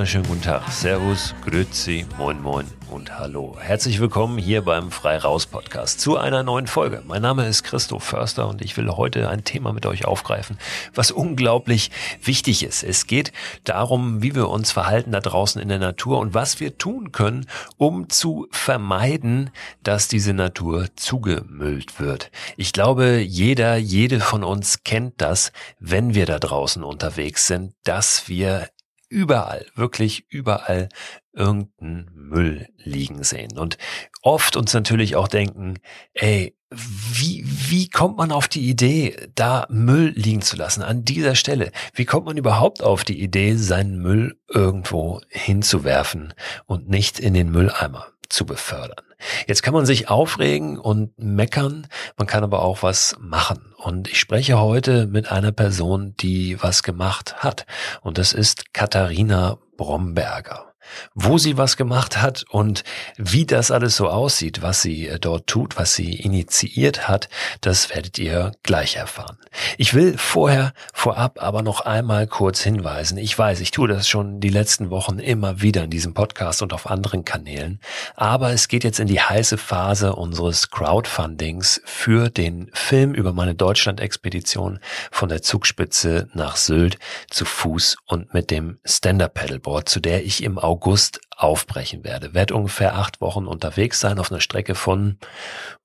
Wunderschönen guten Tag. Servus, Grüezi, Moin Moin und Hallo. Herzlich willkommen hier beim Frei Raus Podcast zu einer neuen Folge. Mein Name ist Christoph Förster und ich will heute ein Thema mit euch aufgreifen, was unglaublich wichtig ist. Es geht darum, wie wir uns verhalten da draußen in der Natur und was wir tun können, um zu vermeiden, dass diese Natur zugemüllt wird. Ich glaube, jeder, jede von uns kennt das, wenn wir da draußen unterwegs sind, dass wir überall, wirklich überall irgendeinen Müll liegen sehen. Und oft uns natürlich auch denken, ey, wie, wie kommt man auf die Idee, da Müll liegen zu lassen an dieser Stelle? Wie kommt man überhaupt auf die Idee, seinen Müll irgendwo hinzuwerfen und nicht in den Mülleimer zu befördern? Jetzt kann man sich aufregen und meckern, man kann aber auch was machen. Und ich spreche heute mit einer Person, die was gemacht hat. Und das ist Katharina Bromberger wo sie was gemacht hat und wie das alles so aussieht, was sie äh, dort tut, was sie initiiert hat, das werdet ihr gleich erfahren. Ich will vorher vorab aber noch einmal kurz hinweisen. Ich weiß, ich tue das schon die letzten Wochen immer wieder in diesem Podcast und auf anderen Kanälen, aber es geht jetzt in die heiße Phase unseres Crowdfundings für den Film über meine Deutschland-Expedition von der Zugspitze nach Sylt zu Fuß und mit dem Stand-Up-Paddleboard, zu der ich im August August aufbrechen werde. Werde ungefähr acht Wochen unterwegs sein auf einer Strecke von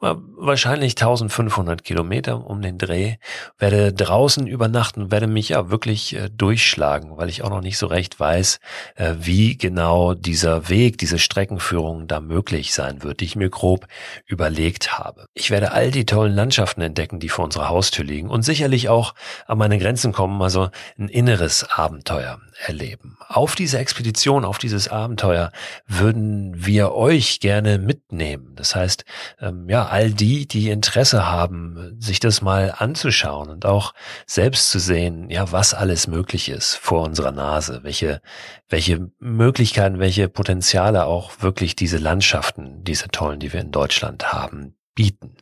äh, wahrscheinlich 1500 Kilometer um den Dreh. Werde draußen übernachten, werde mich ja wirklich äh, durchschlagen, weil ich auch noch nicht so recht weiß, äh, wie genau dieser Weg, diese Streckenführung da möglich sein wird, die ich mir grob überlegt habe. Ich werde all die tollen Landschaften entdecken, die vor unserer Haustür liegen und sicherlich auch an meine Grenzen kommen, also ein inneres Abenteuer erleben. Auf diese Expedition, auf dieses Abenteuer würden wir euch gerne mitnehmen. Das heißt, ähm, ja, all die, die Interesse haben, sich das mal anzuschauen und auch selbst zu sehen, ja, was alles möglich ist vor unserer Nase, welche, welche Möglichkeiten, welche Potenziale auch wirklich diese Landschaften, diese tollen, die wir in Deutschland haben, bieten.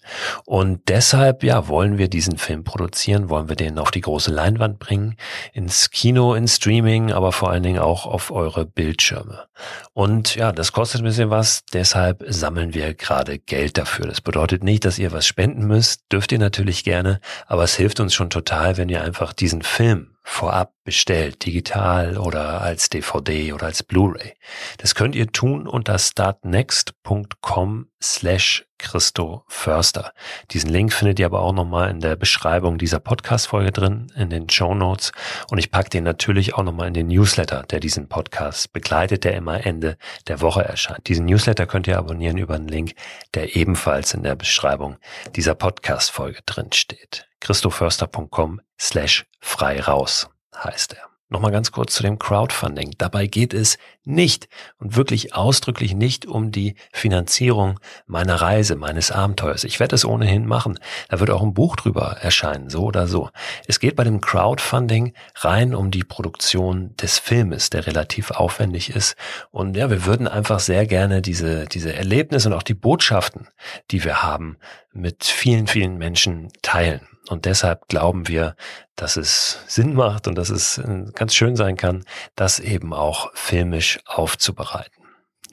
Und deshalb, ja, wollen wir diesen Film produzieren, wollen wir den auf die große Leinwand bringen, ins Kino, ins Streaming, aber vor allen Dingen auch auf eure Bildschirme. Und ja, das kostet ein bisschen was, deshalb sammeln wir gerade Geld dafür. Das bedeutet nicht, dass ihr was spenden müsst, dürft ihr natürlich gerne, aber es hilft uns schon total, wenn ihr einfach diesen Film vorab bestellt, digital oder als DVD oder als Blu-ray. Das könnt ihr tun unter startnext.com slash Christo Förster. Diesen Link findet ihr aber auch nochmal in der Beschreibung dieser Podcast-Folge drin, in den Show Notes. Und ich packe den natürlich auch nochmal in den Newsletter, der diesen Podcast begleitet, der immer Ende der Woche erscheint. Diesen Newsletter könnt ihr abonnieren über einen Link, der ebenfalls in der Beschreibung dieser Podcast-Folge drin steht. christoförster.com slash frei raus heißt er. Nochmal ganz kurz zu dem Crowdfunding. Dabei geht es nicht und wirklich ausdrücklich nicht um die Finanzierung meiner Reise, meines Abenteuers. Ich werde es ohnehin machen. Da wird auch ein Buch drüber erscheinen, so oder so. Es geht bei dem Crowdfunding rein um die Produktion des Filmes, der relativ aufwendig ist. Und ja, wir würden einfach sehr gerne diese, diese Erlebnisse und auch die Botschaften, die wir haben, mit vielen, vielen Menschen teilen. Und deshalb glauben wir, dass es Sinn macht und dass es äh, ganz schön sein kann, das eben auch filmisch aufzubereiten.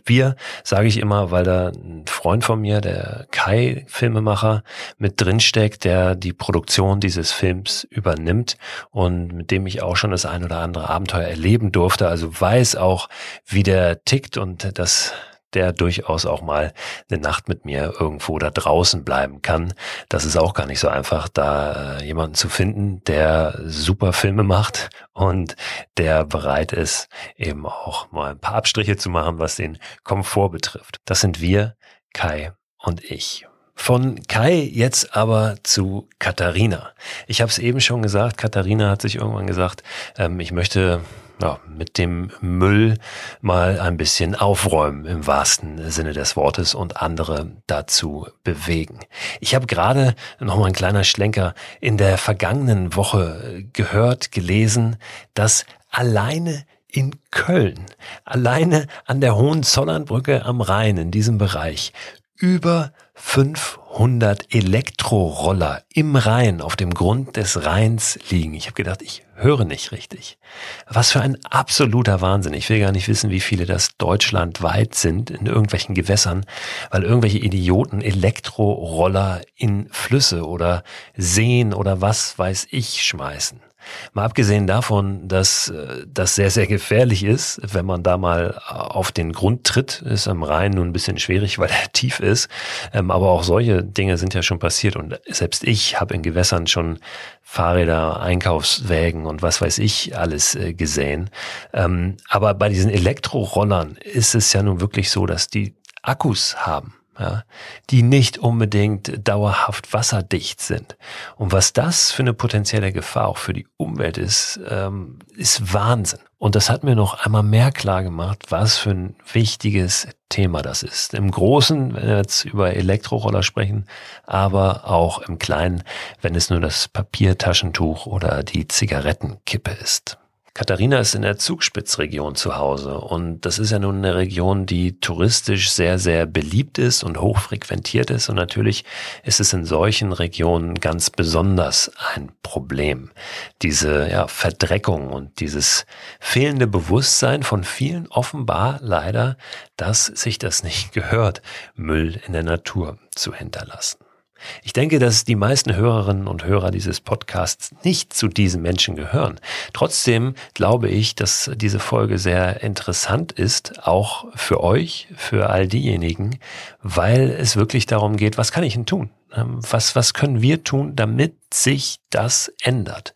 Wir, sage ich immer, weil da ein Freund von mir, der Kai, Filmemacher, mit drinsteckt, der die Produktion dieses Films übernimmt und mit dem ich auch schon das ein oder andere Abenteuer erleben durfte. Also weiß auch, wie der tickt und das der durchaus auch mal eine Nacht mit mir irgendwo da draußen bleiben kann. Das ist auch gar nicht so einfach, da äh, jemanden zu finden, der super Filme macht und der bereit ist, eben auch mal ein paar Abstriche zu machen, was den Komfort betrifft. Das sind wir, Kai und ich. Von Kai jetzt aber zu Katharina. Ich habe es eben schon gesagt, Katharina hat sich irgendwann gesagt, ähm, ich möchte ja, mit dem Müll mal ein bisschen aufräumen im wahrsten Sinne des Wortes und andere dazu bewegen. Ich habe gerade noch mal ein kleiner Schlenker in der vergangenen Woche gehört, gelesen, dass alleine in Köln, alleine an der Hohenzollernbrücke am Rhein in diesem Bereich über 500 Elektroroller im Rhein auf dem Grund des Rheins liegen. Ich habe gedacht, ich höre nicht richtig. Was für ein absoluter Wahnsinn. Ich will gar nicht wissen, wie viele das deutschlandweit sind in irgendwelchen Gewässern, weil irgendwelche Idioten Elektroroller in Flüsse oder Seen oder was weiß ich schmeißen. Mal abgesehen davon, dass äh, das sehr, sehr gefährlich ist, wenn man da mal auf den Grund tritt, ist am Rhein nun ein bisschen schwierig, weil er tief ist. Ähm, aber auch solche Dinge sind ja schon passiert und selbst ich habe in Gewässern schon Fahrräder, Einkaufswägen und was weiß ich alles äh, gesehen. Ähm, aber bei diesen Elektrorollern ist es ja nun wirklich so, dass die Akkus haben ja, die nicht unbedingt dauerhaft wasserdicht sind. Und was das für eine potenzielle Gefahr auch für die Umwelt ist, ähm, ist Wahnsinn. Und das hat mir noch einmal mehr klar gemacht, was für ein wichtiges Thema das ist. Im Großen, wenn wir jetzt über Elektroroller sprechen, aber auch im Kleinen, wenn es nur das Papiertaschentuch oder die Zigarettenkippe ist. Katharina ist in der Zugspitzregion zu Hause und das ist ja nun eine Region, die touristisch sehr, sehr beliebt ist und hochfrequentiert ist und natürlich ist es in solchen Regionen ganz besonders ein Problem. Diese ja, Verdreckung und dieses fehlende Bewusstsein von vielen offenbar leider, dass sich das nicht gehört, Müll in der Natur zu hinterlassen. Ich denke, dass die meisten Hörerinnen und Hörer dieses Podcasts nicht zu diesen Menschen gehören. Trotzdem glaube ich, dass diese Folge sehr interessant ist, auch für euch, für all diejenigen, weil es wirklich darum geht, was kann ich denn tun? Ähm, was, was können wir tun, damit sich das ändert?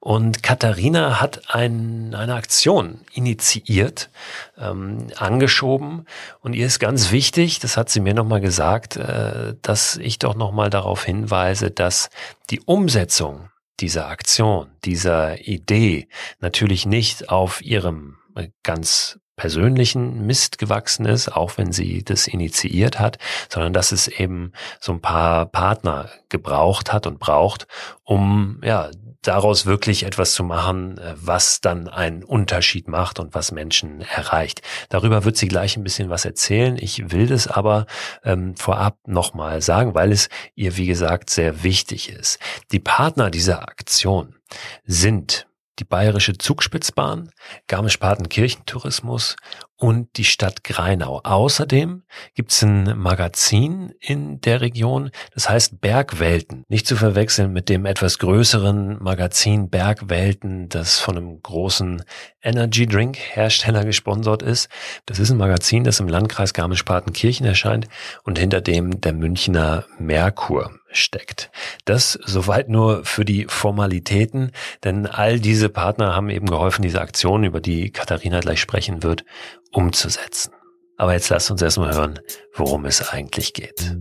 Und Katharina hat ein, eine Aktion initiiert, ähm, angeschoben und ihr ist ganz wichtig, das hat sie mir nochmal gesagt, äh, dass ich doch nochmal darauf hinweise, dass die Umsetzung dieser Aktion, dieser Idee natürlich nicht auf ihrem äh, ganz persönlichen Mist gewachsen ist, auch wenn sie das initiiert hat, sondern dass es eben so ein paar Partner gebraucht hat und braucht, um ja daraus wirklich etwas zu machen, äh, was dann einen Unterschied macht und was Menschen erreicht. Darüber wird sie gleich ein bisschen was erzählen. Ich will das aber ähm, vorab nochmal sagen, weil es ihr, wie gesagt, sehr wichtig ist. Die Partner dieser Aktion sind die Bayerische Zugspitzbahn, Garmisch-Partenkirchen-Tourismus und die Stadt Greinau. Außerdem gibt's ein Magazin in der Region, das heißt Bergwelten. Nicht zu verwechseln mit dem etwas größeren Magazin Bergwelten, das von einem großen Energy Drink Hersteller gesponsert ist. Das ist ein Magazin, das im Landkreis Garmisch-Partenkirchen erscheint und hinter dem der Münchner Merkur steckt. Das soweit nur für die Formalitäten, denn all diese Partner haben eben geholfen, diese Aktion, über die Katharina gleich sprechen wird, umzusetzen. Aber jetzt lasst uns erstmal hören, worum es eigentlich geht.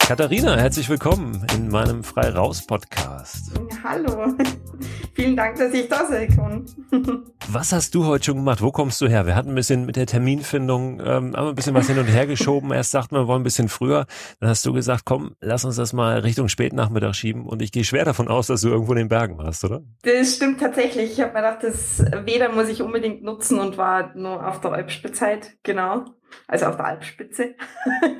Katharina, herzlich willkommen in meinem Frei Raus Podcast. Hallo. Vielen Dank, dass ich da sein kann. was hast du heute schon gemacht? Wo kommst du her? Wir hatten ein bisschen mit der Terminfindung, ähm, haben ein bisschen was hin und her geschoben. Erst sagten wir, wir wollen ein bisschen früher. Dann hast du gesagt, komm, lass uns das mal Richtung Spätnachmittag schieben. Und ich gehe schwer davon aus, dass du irgendwo in den Bergen warst, oder? Das stimmt tatsächlich. Ich habe mir gedacht, das Weder muss ich unbedingt nutzen und war nur auf der Alpspitzheit, genau also auf der Alpspitze.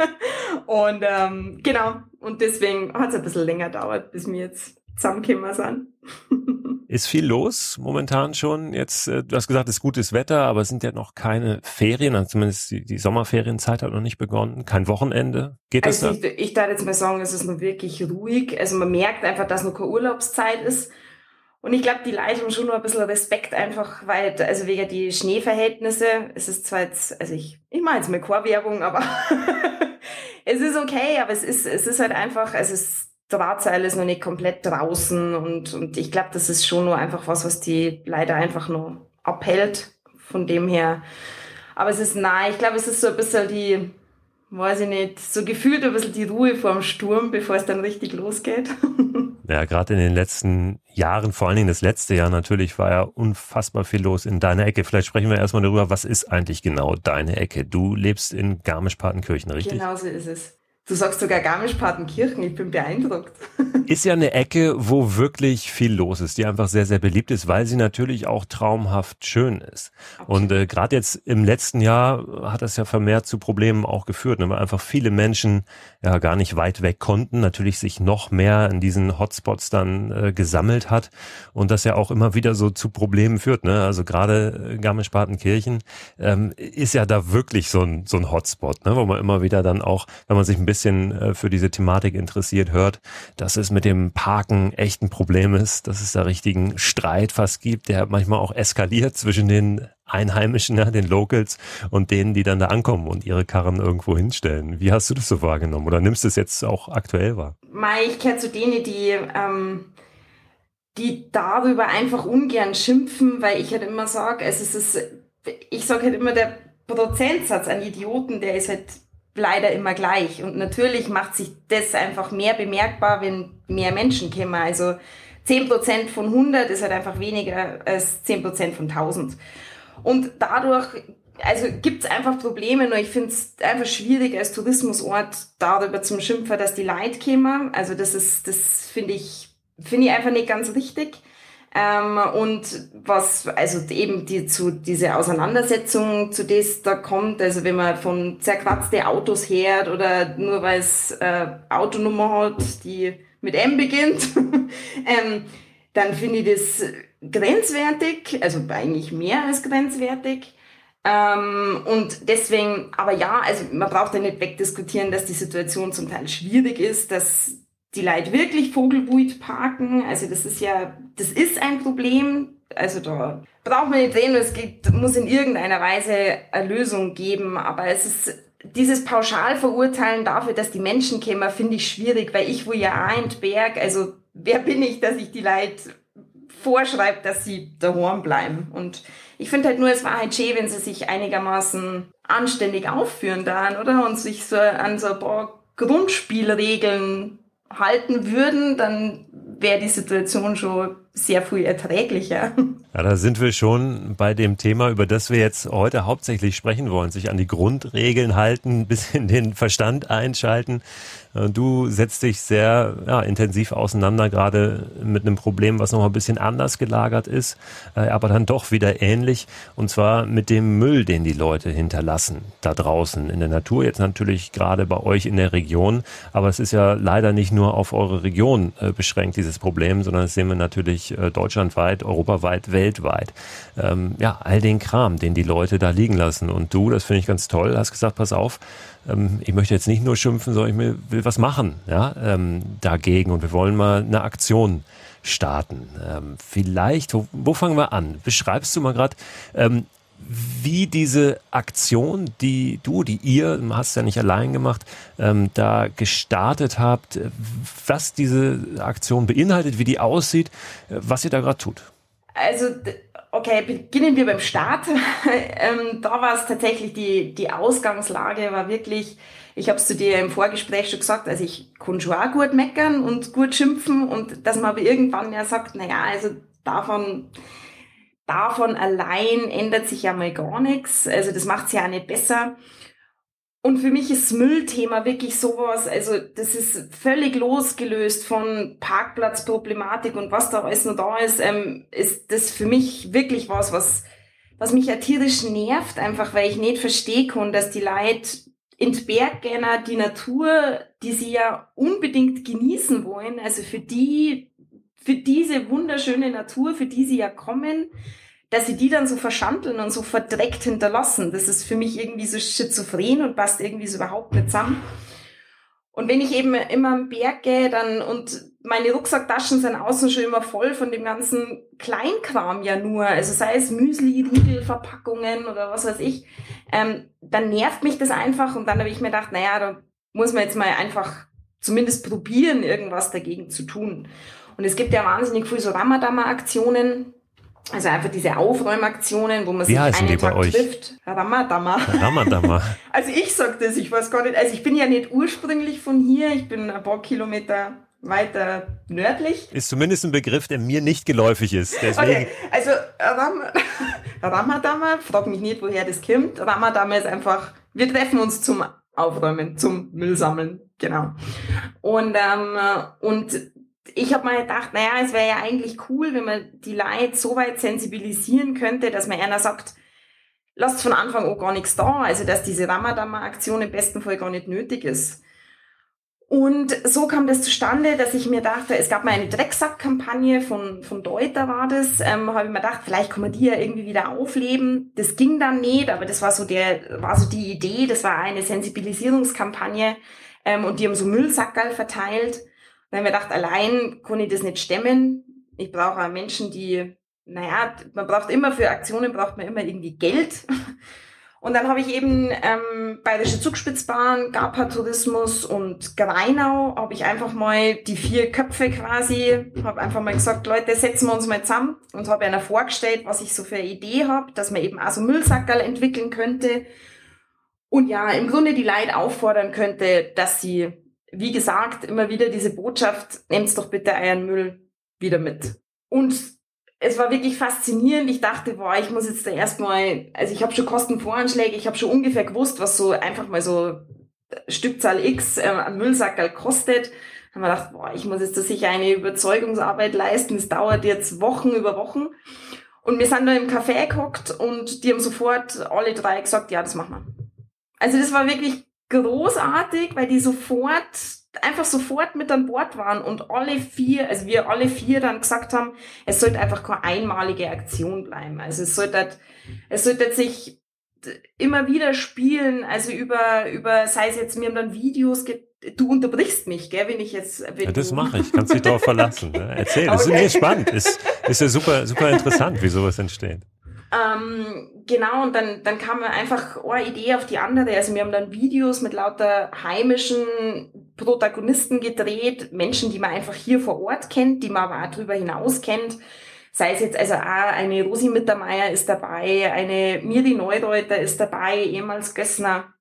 und ähm, genau, und deswegen hat es ein bisschen länger gedauert, bis wir jetzt zusammengekommen sind. Ist viel los momentan schon. Jetzt, äh, du hast gesagt, es ist gutes Wetter, aber es sind ja noch keine Ferien, also zumindest die, die Sommerferienzeit hat noch nicht begonnen. Kein Wochenende. Geht das? Also ich, ich darf jetzt mal sagen, es ist noch wirklich ruhig. Also man merkt einfach, dass noch keine Urlaubszeit ist. Und ich glaube, die Leute haben schon nur ein bisschen Respekt einfach, weil, also wegen die Schneeverhältnisse, es ist zwar jetzt, also ich, ich mache jetzt mal Chorwerbung, aber es ist okay, aber es ist, es ist halt einfach, also es Drahtseil ist noch nicht komplett draußen und, und ich glaube, das ist schon nur einfach was, was die leider einfach nur abhält. Von dem her. Aber es ist nah, ich glaube, es ist so ein bisschen die, weiß ich nicht, so gefühlt ein bisschen die Ruhe vorm Sturm, bevor es dann richtig losgeht. Ja, gerade in den letzten Jahren, vor allen Dingen das letzte Jahr natürlich, war ja unfassbar viel los in deiner Ecke. Vielleicht sprechen wir erstmal darüber, was ist eigentlich genau deine Ecke? Du lebst in Garmisch-Partenkirchen, richtig? Genau so ist es. Du sagst sogar Garmisch-Partenkirchen, ich bin beeindruckt. Ist ja eine Ecke, wo wirklich viel los ist, die einfach sehr, sehr beliebt ist, weil sie natürlich auch traumhaft schön ist. Okay. Und äh, gerade jetzt im letzten Jahr hat das ja vermehrt zu Problemen auch geführt, ne, weil einfach viele Menschen ja gar nicht weit weg konnten, natürlich sich noch mehr in diesen Hotspots dann äh, gesammelt hat und das ja auch immer wieder so zu Problemen führt. Ne? Also gerade äh, Garmisch-Partenkirchen ähm, ist ja da wirklich so ein, so ein Hotspot, ne? wo man immer wieder dann auch, wenn man sich ein bisschen bisschen äh, für diese Thematik interessiert, hört, dass es mit dem Parken echt ein Problem ist, dass es da richtigen Streit fast gibt, der manchmal auch eskaliert zwischen den Einheimischen, ja, den Locals und denen, die dann da ankommen und ihre Karren irgendwo hinstellen. Wie hast du das so wahrgenommen oder nimmst du es jetzt auch aktuell wahr? Mai, ich kenne zu denen, die, ähm, die darüber einfach ungern schimpfen, weil ich halt immer sage, es ist, ich sage halt immer, der Prozentsatz an Idioten, der ist halt leider immer gleich. Und natürlich macht sich das einfach mehr bemerkbar, wenn mehr Menschen kommen. Also 10% von 100 ist halt einfach weniger als 10% von 1000. Und dadurch, also gibt's einfach Probleme, nur ich finde es einfach schwierig als Tourismusort darüber zum Schimpfen, dass die Leute kommen. Also das ist, das finde ich, finde ich einfach nicht ganz richtig. Ähm, und was, also eben die, zu, diese Auseinandersetzung, zu das da kommt, also wenn man von zerkratzte Autos hört oder nur weil es äh, Autonummer hat, die mit M beginnt, ähm, dann finde ich das grenzwertig, also eigentlich mehr als grenzwertig. Ähm, und deswegen, aber ja, also man braucht ja nicht wegdiskutieren, dass die Situation zum Teil schwierig ist, dass die Leute wirklich Vogelwut parken. Also das ist ja, das ist ein Problem. Also da braucht man nicht reden, es geht, muss in irgendeiner Weise eine Lösung geben. Aber es ist dieses Pauschalverurteilen dafür, dass die Menschen kämen, finde ich schwierig, weil ich wo ja auch in Berg, also wer bin ich, dass ich die Leute vorschreibe, dass sie daheim bleiben. Und ich finde halt nur, es war halt schön, wenn sie sich einigermaßen anständig aufführen dann, oder? Und sich so an so ein paar Grundspielregeln halten würden, dann wäre die Situation schon sehr viel erträglicher. Ja, da sind wir schon bei dem Thema, über das wir jetzt heute hauptsächlich sprechen wollen. Sich an die Grundregeln halten, bis in den Verstand einschalten. Äh, du setzt dich sehr ja, intensiv auseinander, gerade mit einem Problem, was noch ein bisschen anders gelagert ist, äh, aber dann doch wieder ähnlich. Und zwar mit dem Müll, den die Leute hinterlassen da draußen in der Natur. Jetzt natürlich gerade bei euch in der Region. Aber es ist ja leider nicht nur auf eure Region äh, beschränkt, dieses Problem, sondern das sehen wir natürlich deutschlandweit, europaweit, weltweit. Ähm, ja, all den Kram, den die Leute da liegen lassen. Und du, das finde ich ganz toll, hast gesagt, pass auf, ähm, ich möchte jetzt nicht nur schimpfen, sondern ich will was machen ja, ähm, dagegen und wir wollen mal eine Aktion starten. Ähm, vielleicht, wo, wo, fangen wir an? Beschreibst du mal gerade, ähm, wie diese Aktion, die du, die ihr, hast ja nicht allein gemacht, ähm, da gestartet habt, was diese Aktion beinhaltet, wie die aussieht, äh, was ihr da gerade tut. Also Okay, beginnen wir beim Start. ähm, da war es tatsächlich, die, die Ausgangslage war wirklich, ich habe es zu dir im Vorgespräch schon gesagt, also ich kann schon auch gut meckern und gut schimpfen und dass man aber irgendwann ja sagt, naja, also davon, davon allein ändert sich ja mal gar nichts. Also das macht es ja auch nicht besser. Und für mich ist Müllthema wirklich sowas, also das ist völlig losgelöst von Parkplatzproblematik und was da alles noch da ist, ähm, ist das für mich wirklich was, was, was mich ja tierisch nervt, einfach weil ich nicht verstehe kann, dass die Leute in die Natur, die sie ja unbedingt genießen wollen, also für die, für diese wunderschöne Natur, für die sie ja kommen, dass sie die dann so verschandeln und so verdreckt hinterlassen. Das ist für mich irgendwie so schizophren und passt irgendwie so überhaupt nicht zusammen. Und wenn ich eben immer am Berg gehe, dann, und meine Rucksacktaschen sind außen schon immer voll von dem ganzen Kleinkram ja nur, also sei es Müsli, Riegel, Verpackungen oder was weiß ich, ähm, dann nervt mich das einfach und dann habe ich mir gedacht, naja, da muss man jetzt mal einfach zumindest probieren, irgendwas dagegen zu tun. Und es gibt ja wahnsinnig viel so Ramadama-Aktionen, also einfach diese Aufräumaktionen, wo man Wie sich einen Tag euch? trifft. Ramadama. Ramadama. also ich sag das, ich weiß gar nicht. Also ich bin ja nicht ursprünglich von hier, ich bin ein paar Kilometer weiter nördlich. Ist zumindest ein Begriff, der mir nicht geläufig ist. Deswegen. Okay, also Ram Ramadama, frag mich nicht, woher das kommt. Ramadama ist einfach, wir treffen uns zum aufräumen, zum Müll sammeln, genau. Und, ähm, und ich habe mal gedacht, naja, es wäre ja eigentlich cool, wenn man die Leute so weit sensibilisieren könnte, dass man einer sagt, lasst von Anfang an gar nichts da, also dass diese Ramadama-Aktion im besten Fall gar nicht nötig ist. Und so kam das zustande, dass ich mir dachte, es gab mal eine Drecksack-Kampagne von, von Deuter war das, ähm, habe ich mir gedacht, vielleicht kann man die ja irgendwie wieder aufleben. Das ging dann nicht, aber das war so der, war so die Idee, das war eine Sensibilisierungskampagne ähm, und die haben so Müllsackerl verteilt. Und dann habe ich mir gedacht, allein kann ich das nicht stemmen. Ich brauche auch Menschen, die, naja, man braucht immer für Aktionen braucht man immer irgendwie Geld. Und dann habe ich eben ähm, Bayerische Zugspitzbahn, Gapa Tourismus und Greinau, habe ich einfach mal die vier Köpfe quasi, habe einfach mal gesagt, Leute, setzen wir uns mal zusammen und habe einer vorgestellt, was ich so für eine Idee habe, dass man eben auch so Müllsackerl entwickeln könnte und ja, im Grunde die Leute auffordern könnte, dass sie, wie gesagt, immer wieder diese Botschaft, nehmt doch bitte euren Müll wieder mit. Und es war wirklich faszinierend. Ich dachte, boah, ich muss jetzt da erstmal, also ich habe schon Kostenvoranschläge, ich habe schon ungefähr gewusst, was so einfach mal so Stückzahl X äh, an Müllsackerl kostet. Haben wir gedacht, boah, ich muss jetzt da sicher eine Überzeugungsarbeit leisten. Es dauert jetzt Wochen über Wochen. Und wir sind da im Café gehockt und die haben sofort alle drei gesagt, ja, das machen wir. Also das war wirklich großartig, weil die sofort einfach sofort mit an Bord waren und alle vier, also wir alle vier dann gesagt haben, es sollte einfach keine einmalige Aktion bleiben. Also es sollte, es sollte sich immer wieder spielen, also über, über, sei es jetzt, wir haben dann Videos, du unterbrichst mich, gell, wenn ich jetzt, wenn ja, das mache ich, kannst dich darauf verlassen. Ne? Erzähl, das okay. ist nee, spannend, ist, ist ja super, super interessant, wie sowas entsteht. Ähm, genau, und dann, dann kam einfach eine Idee auf die andere. Also wir haben dann Videos mit lauter heimischen Protagonisten gedreht, Menschen, die man einfach hier vor Ort kennt, die man aber auch darüber hinaus kennt. Sei es jetzt, also auch eine Rosi Mittermeier ist dabei, eine Miri Neureuter ist dabei, ehemals Gössner.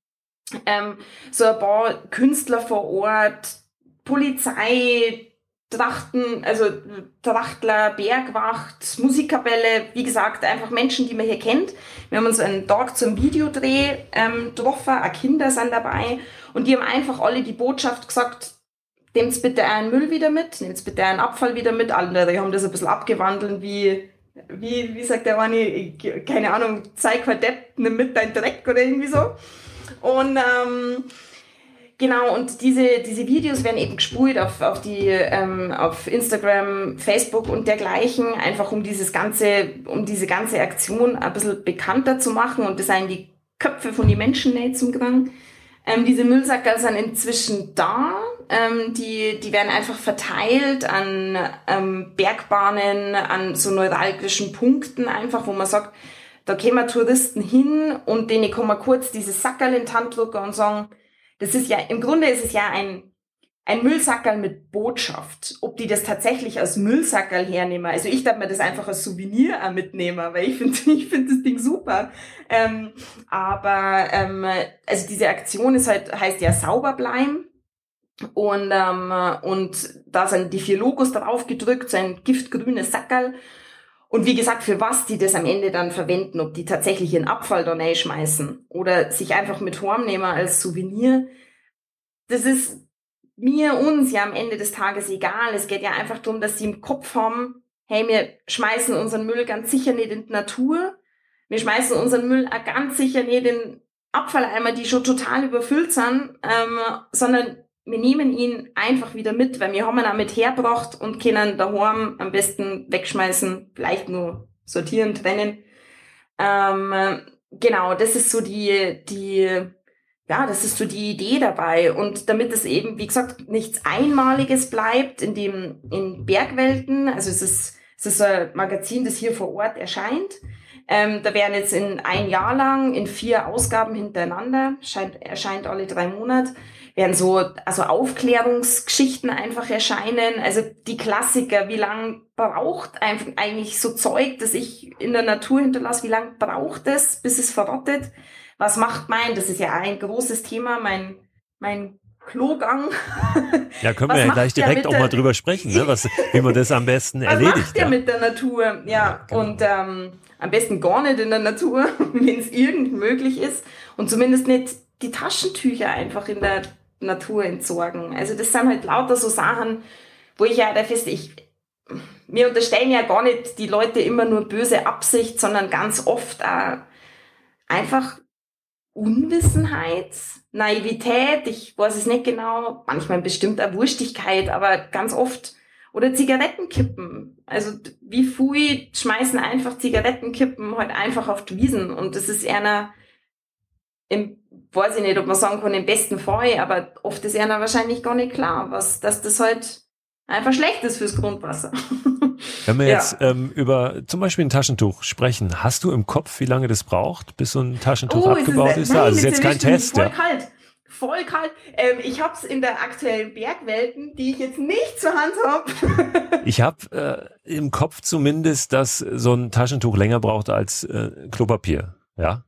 Ähm, so ein paar Künstler vor Ort, Polizei, Trachten, also Trachtler, Bergwacht, Musikkapelle, wie gesagt, einfach Menschen, die man hier kennt. Wir haben uns einen Tag zum Videodreh ähm, getroffen, auch Kinder sind dabei und die haben einfach alle die Botschaft gesagt, nehmt bitte einen Müll wieder mit, nehmt bitte einen Abfall wieder mit. Andere haben das ein bisschen abgewandelt wie, wie, wie sagt der eine, keine Ahnung, zeig mal Depp, nimm mit dein Dreck oder irgendwie so. Und ähm, Genau, und diese, diese Videos werden eben gespult auf, auf, die, ähm, auf Instagram, Facebook und dergleichen, einfach um dieses ganze, um diese ganze Aktion ein bisschen bekannter zu machen und das seien die Köpfe von den Menschen nicht zum Gang. Ähm, diese Müllsacker sind inzwischen da. Ähm, die, die werden einfach verteilt an ähm, Bergbahnen, an so neuralgischen Punkten einfach, wo man sagt, da kämen Touristen hin und denen kann kurz dieses Sackerl in die Hand drücken und sagen, das ist ja, im Grunde ist es ja ein, ein Müllsackerl mit Botschaft. Ob die das tatsächlich als Müllsackerl hernehmen. Also ich darf mir das einfach als Souvenir auch mitnehmen, weil ich finde ich finde das Ding super. Ähm, aber ähm, also diese Aktion ist halt, heißt ja sauber bleiben. Und, ähm, und da sind die vier Logos drauf gedrückt, so ein giftgrünes Sackerl. Und wie gesagt, für was die das am Ende dann verwenden, ob die tatsächlich ihren Abfall da schmeißen oder sich einfach mit Horm nehmen als Souvenir, das ist mir, uns ja am Ende des Tages egal. Es geht ja einfach darum, dass sie im Kopf haben, hey, wir schmeißen unseren Müll ganz sicher nicht in die Natur. Wir schmeißen unseren Müll auch ganz sicher nicht in Abfalleimer, die schon total überfüllt sind, ähm, sondern wir nehmen ihn einfach wieder mit, weil wir haben ihn auch mit hergebracht und können daheim am besten wegschmeißen, vielleicht nur sortieren, trennen. Ähm, genau, das ist so die, die, ja, das ist so die Idee dabei. Und damit es eben, wie gesagt, nichts Einmaliges bleibt in dem, in Bergwelten, also es ist, es ist ein Magazin, das hier vor Ort erscheint. Ähm, da werden jetzt in ein Jahr lang in vier Ausgaben hintereinander, scheint, erscheint alle drei Monate, werden so also Aufklärungsgeschichten einfach erscheinen. Also die Klassiker, wie lang braucht eigentlich so Zeug, das ich in der Natur hinterlasse, wie lang braucht es, bis es verrottet? Was macht mein, das ist ja ein großes Thema, mein, mein Klogang. Ja, können wir ja gleich direkt auch mal drüber sprechen, ne? Was, wie man das am besten was erledigt. Was macht ja mit der Natur? Ja, ja genau. und ähm, am besten gar nicht in der Natur, wenn es irgend möglich ist und zumindest nicht die Taschentücher einfach in der Natur entsorgen. Also das sind halt lauter so Sachen, wo ich ja der feste, ich, mir unterstellen ja gar nicht die Leute immer nur böse Absicht, sondern ganz oft auch einfach Unwissenheit, Naivität, ich weiß es nicht genau, manchmal bestimmt auch Wurstigkeit, aber ganz oft oder Zigarettenkippen. Also wie Fui schmeißen einfach Zigarettenkippen halt einfach auf die Wiesen und das ist einer im, weiß ich nicht, ob man sagen kann, im besten Fall, aber oft ist einer wahrscheinlich gar nicht klar, was, dass das halt einfach schlecht ist fürs Grundwasser. Wenn wir ja. jetzt ähm, über zum Beispiel ein Taschentuch sprechen, hast du im Kopf, wie lange das braucht, bis so ein Taschentuch oh, abgebaut ist? ist? Nein, also ist jetzt kein Test. Voll ja. kalt. Voll kalt. Ähm, ich habe es in der aktuellen Bergwelten, die ich jetzt nicht zur Hand habe. ich habe äh, im Kopf zumindest, dass so ein Taschentuch länger braucht als äh, Klopapier. Ja.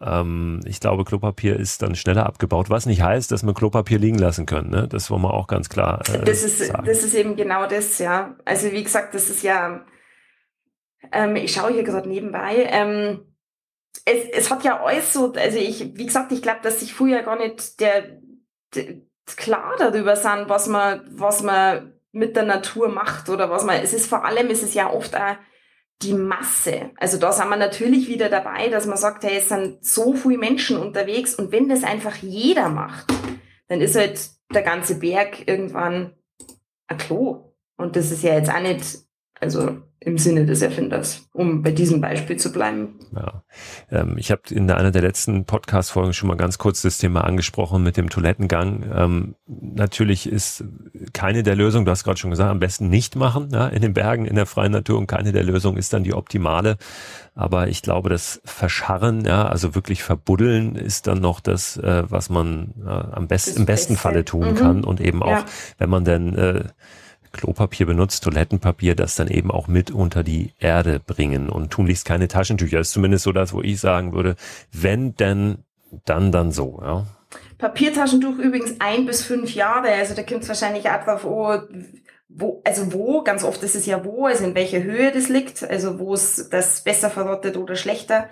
Ähm, ich glaube, Klopapier ist dann schneller abgebaut, was nicht heißt, dass man Klopapier liegen lassen können. Ne? Das wollen wir auch ganz klar. Äh, das, ist, sagen. das ist eben genau das, ja. Also wie gesagt, das ist ja, ähm, ich schaue hier gerade nebenbei, ähm, es, es hat ja alles so, also ich, wie gesagt, ich glaube, dass sich früher gar nicht der, der klar darüber sind, was man, was man mit der Natur macht oder was man, es ist vor allem, es ist ja oft auch die Masse. Also da sind wir natürlich wieder dabei, dass man sagt, hey, es sind so viele Menschen unterwegs und wenn das einfach jeder macht, dann ist halt der ganze Berg irgendwann ein Klo. Und das ist ja jetzt auch nicht, also im Sinne des Erfinders, um bei diesem Beispiel zu bleiben. Ja. Ähm, ich habe in einer der letzten Podcast-Folgen schon mal ganz kurz das Thema angesprochen mit dem Toilettengang. Ähm, natürlich ist keine der Lösungen, du hast gerade schon gesagt, am besten nicht machen ja, in den Bergen, in der freien Natur und keine der Lösungen ist dann die optimale. Aber ich glaube, das Verscharren, ja, also wirklich verbuddeln, ist dann noch das, äh, was man äh, am besten, im besten Falle tun mhm. kann und eben auch, ja. wenn man denn äh, Klopapier benutzt, Toilettenpapier, das dann eben auch mit unter die Erde bringen und tunlichst keine Taschentücher. Das ist zumindest so das, wo ich sagen würde, wenn denn, dann, dann so, ja. Papiertaschentuch übrigens ein bis fünf Jahre, also da kommt es wahrscheinlich auch drauf, oh, wo, also wo, ganz oft ist es ja wo, also in welcher Höhe das liegt, also wo es das besser verrottet oder schlechter.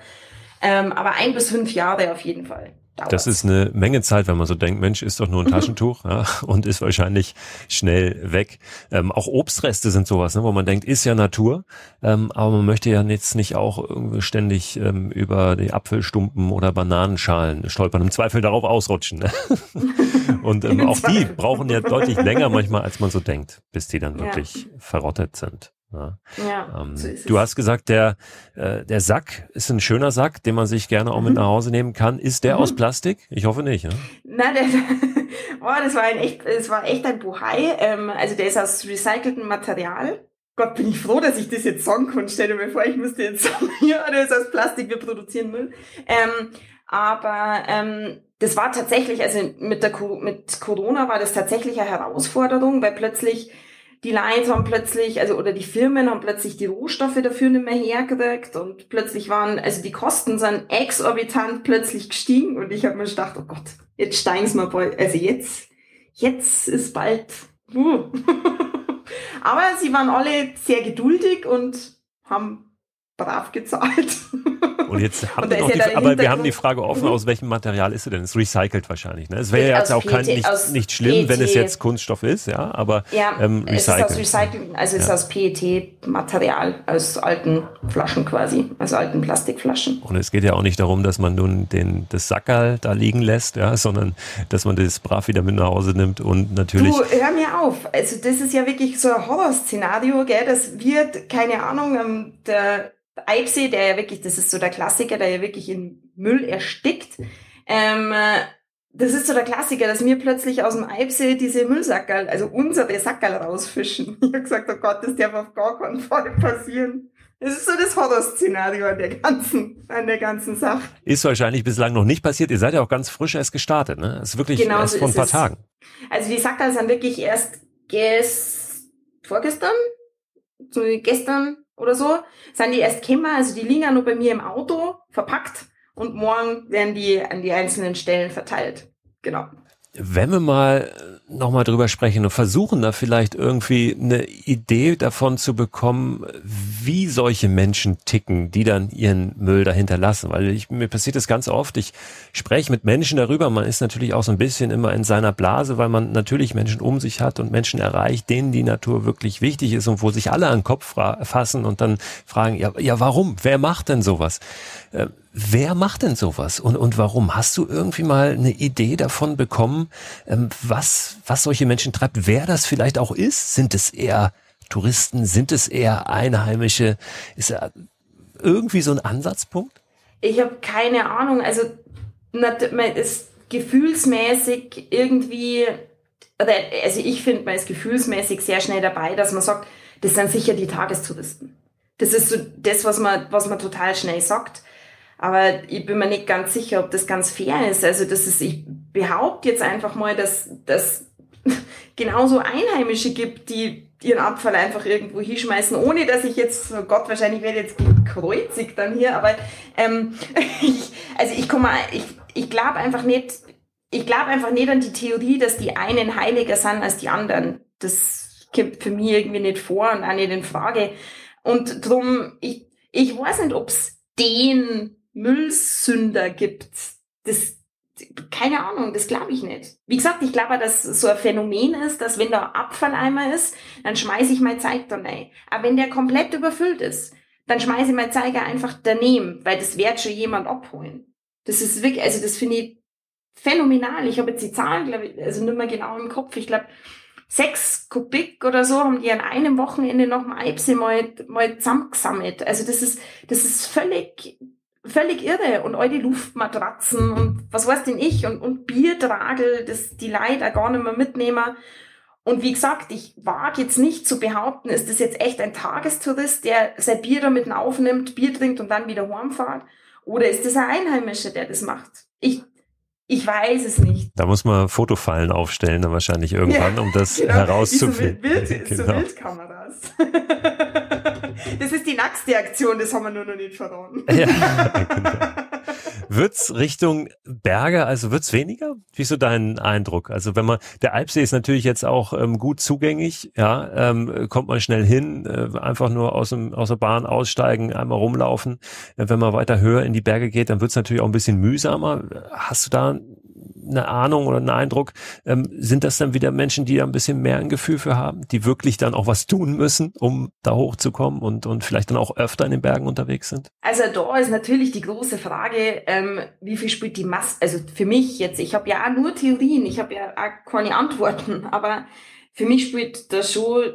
Ähm, aber ein bis fünf Jahre auf jeden Fall. Dauert. Das ist eine Menge Zeit, wenn man so denkt, Mensch, ist doch nur ein mhm. Taschentuch ja, und ist wahrscheinlich schnell weg. Ähm, auch Obstreste sind sowas, ne, wo man denkt, ist ja Natur, ähm, aber man möchte ja jetzt nicht auch ständig ähm, über die Apfelstumpen oder Bananenschalen stolpern, im Zweifel darauf ausrutschen. Ne? und ähm, auch die brauchen ja deutlich länger manchmal, als man so denkt, bis die dann wirklich ja. verrottet sind. Ja. ja ähm, so du hast gesagt, der, äh, der Sack ist ein schöner Sack, den man sich gerne auch mhm. mit nach Hause nehmen kann. Ist der mhm. aus Plastik? Ich hoffe nicht. Ne? Nein, der, oh, das war ein echt, das war echt ein Buhai. Ähm, also der ist aus recyceltem Material. Gott, bin ich froh, dass ich das jetzt sagen kann. Stell dir mal vor, ich müsste jetzt sagen, ja, der ist aus Plastik, wir produzieren Müll. Ähm, aber ähm, das war tatsächlich, also mit der mit Corona war das tatsächlich eine Herausforderung, weil plötzlich die Lines haben plötzlich, also oder die Firmen haben plötzlich die Rohstoffe dafür nicht mehr hergekriegt und plötzlich waren, also die Kosten sind exorbitant plötzlich gestiegen und ich habe mir gedacht, oh Gott, jetzt steigen sie mal bald, also jetzt, jetzt ist bald. Uh. Aber sie waren alle sehr geduldig und haben brav gezahlt. Und jetzt haben wir noch die, aber wir haben die Frage offen, aus welchem Material ist sie denn? Es ist recycelt wahrscheinlich. Ne? Es wäre ja jetzt auch kein, nicht, nicht schlimm, PET. wenn es jetzt Kunststoff ist, ja, aber ja, ähm, recycelt. Es ist aus Recycling, also es ist aus PET-Material, aus alten Flaschen quasi, aus alten Plastikflaschen. Und es geht ja auch nicht darum, dass man nun den, das Sackerl da liegen lässt, ja, sondern dass man das brav wieder mit nach Hause nimmt und natürlich. Du, hör mir auf. Also das ist ja wirklich so ein Horrorszenario, gell? Das wird, keine Ahnung, ähm, der Eibsee, der ja wirklich, das ist so der Klassiker, der ja wirklich in Müll erstickt. Ähm, das ist so der Klassiker, dass wir plötzlich aus dem Eibsee diese Müllsackerl, also unsere Sackerl rausfischen. Ich habe gesagt, oh Gott, das darf auf gar keinen Fall passieren. Das ist so das Horrorszenario an der ganzen, an der ganzen Sache. Ist wahrscheinlich bislang noch nicht passiert. Ihr seid ja auch ganz frisch erst gestartet, ne? Das ist wirklich genau erst so vor ein paar es. Tagen. Also die Sackerl sind wirklich erst gest, vorgestern, so gestern oder so, sind die erst gekommen, also die liegen ja nur bei mir im Auto, verpackt und morgen werden die an die einzelnen Stellen verteilt. Genau. Wenn wir mal nochmal drüber sprechen und versuchen da vielleicht irgendwie eine Idee davon zu bekommen, wie solche Menschen ticken, die dann ihren Müll dahinter lassen. Weil ich, mir passiert das ganz oft. Ich spreche mit Menschen darüber. Man ist natürlich auch so ein bisschen immer in seiner Blase, weil man natürlich Menschen um sich hat und Menschen erreicht, denen die Natur wirklich wichtig ist und wo sich alle an den Kopf fassen und dann fragen, ja, ja, warum? Wer macht denn sowas? Äh, Wer macht denn sowas und, und warum? Hast du irgendwie mal eine Idee davon bekommen, ähm, was, was solche Menschen treibt, wer das vielleicht auch ist? Sind es eher Touristen? Sind es eher Einheimische? Ist da irgendwie so ein Ansatzpunkt? Ich habe keine Ahnung. Also man ist gefühlsmäßig irgendwie, also ich finde, man ist gefühlsmäßig sehr schnell dabei, dass man sagt, das sind sicher die Tagestouristen. Das ist so das, was man, was man total schnell sagt. Aber ich bin mir nicht ganz sicher, ob das ganz fair ist. Also das ist, ich behaupte jetzt einfach mal, dass das genauso Einheimische gibt, die ihren Abfall einfach irgendwo hinschmeißen, ohne dass ich jetzt, oh Gott, wahrscheinlich werde jetzt gekreuzigt dann hier, aber ähm, ich, also ich komme, ich, ich glaube einfach nicht, ich glaube einfach nicht an die Theorie, dass die einen heiliger sind als die anderen. Das kommt für mich irgendwie nicht vor und auch nicht in Frage. Und drum, ich, ich weiß nicht, ob's den Müllsünder gibt. Das, keine Ahnung, das glaube ich nicht. Wie gesagt, ich glaube, dass so ein Phänomen ist, dass wenn da Abfalleimer ist, dann schmeiße ich mein Zeig da rein. Aber wenn der komplett überfüllt ist, dann schmeiße ich mein Zeiger einfach daneben, weil das wird schon jemand abholen. Das ist wirklich, also das finde ich phänomenal. Ich habe jetzt die Zahlen, glaube ich, also nicht mehr genau im Kopf. Ich glaube, sechs Kubik oder so haben die an einem Wochenende noch mal Eibse mal, mal zusammengesammelt. Also das ist, das ist völlig, völlig irre und all die Luftmatratzen und was weiß denn ich und, und Biertragel, das die Leute gar nicht mehr mitnehmen. Und wie gesagt, ich wage jetzt nicht zu behaupten, ist das jetzt echt ein Tagestourist, der sein Bier damit aufnimmt, Bier trinkt und dann wieder heimfahrt? Oder ist das ein Einheimischer, der das macht? Ich, ich weiß es nicht. Da muss man Fotofallen aufstellen, dann wahrscheinlich irgendwann, ja, um das genau. herauszufinden. So, Wild, genau. so Wildkameras. Das ist die nackste Aktion, das haben wir nur noch nicht verraten. Ja. Wird's Richtung Berge, also wird's weniger? Wie ist so dein Eindruck? Also wenn man, der Alpsee ist natürlich jetzt auch ähm, gut zugänglich, ja, ähm, kommt man schnell hin, äh, einfach nur aus, dem, aus der Bahn aussteigen, einmal rumlaufen. Äh, wenn man weiter höher in die Berge geht, dann wird's natürlich auch ein bisschen mühsamer. Hast du da eine Ahnung oder einen Eindruck, ähm, sind das dann wieder Menschen, die da ein bisschen mehr ein Gefühl für haben, die wirklich dann auch was tun müssen, um da hochzukommen und, und vielleicht dann auch öfter in den Bergen unterwegs sind? Also da ist natürlich die große Frage, ähm, wie viel spielt die Masse, also für mich jetzt, ich habe ja auch nur Theorien, ich habe ja auch keine Antworten, aber für mich spielt da schon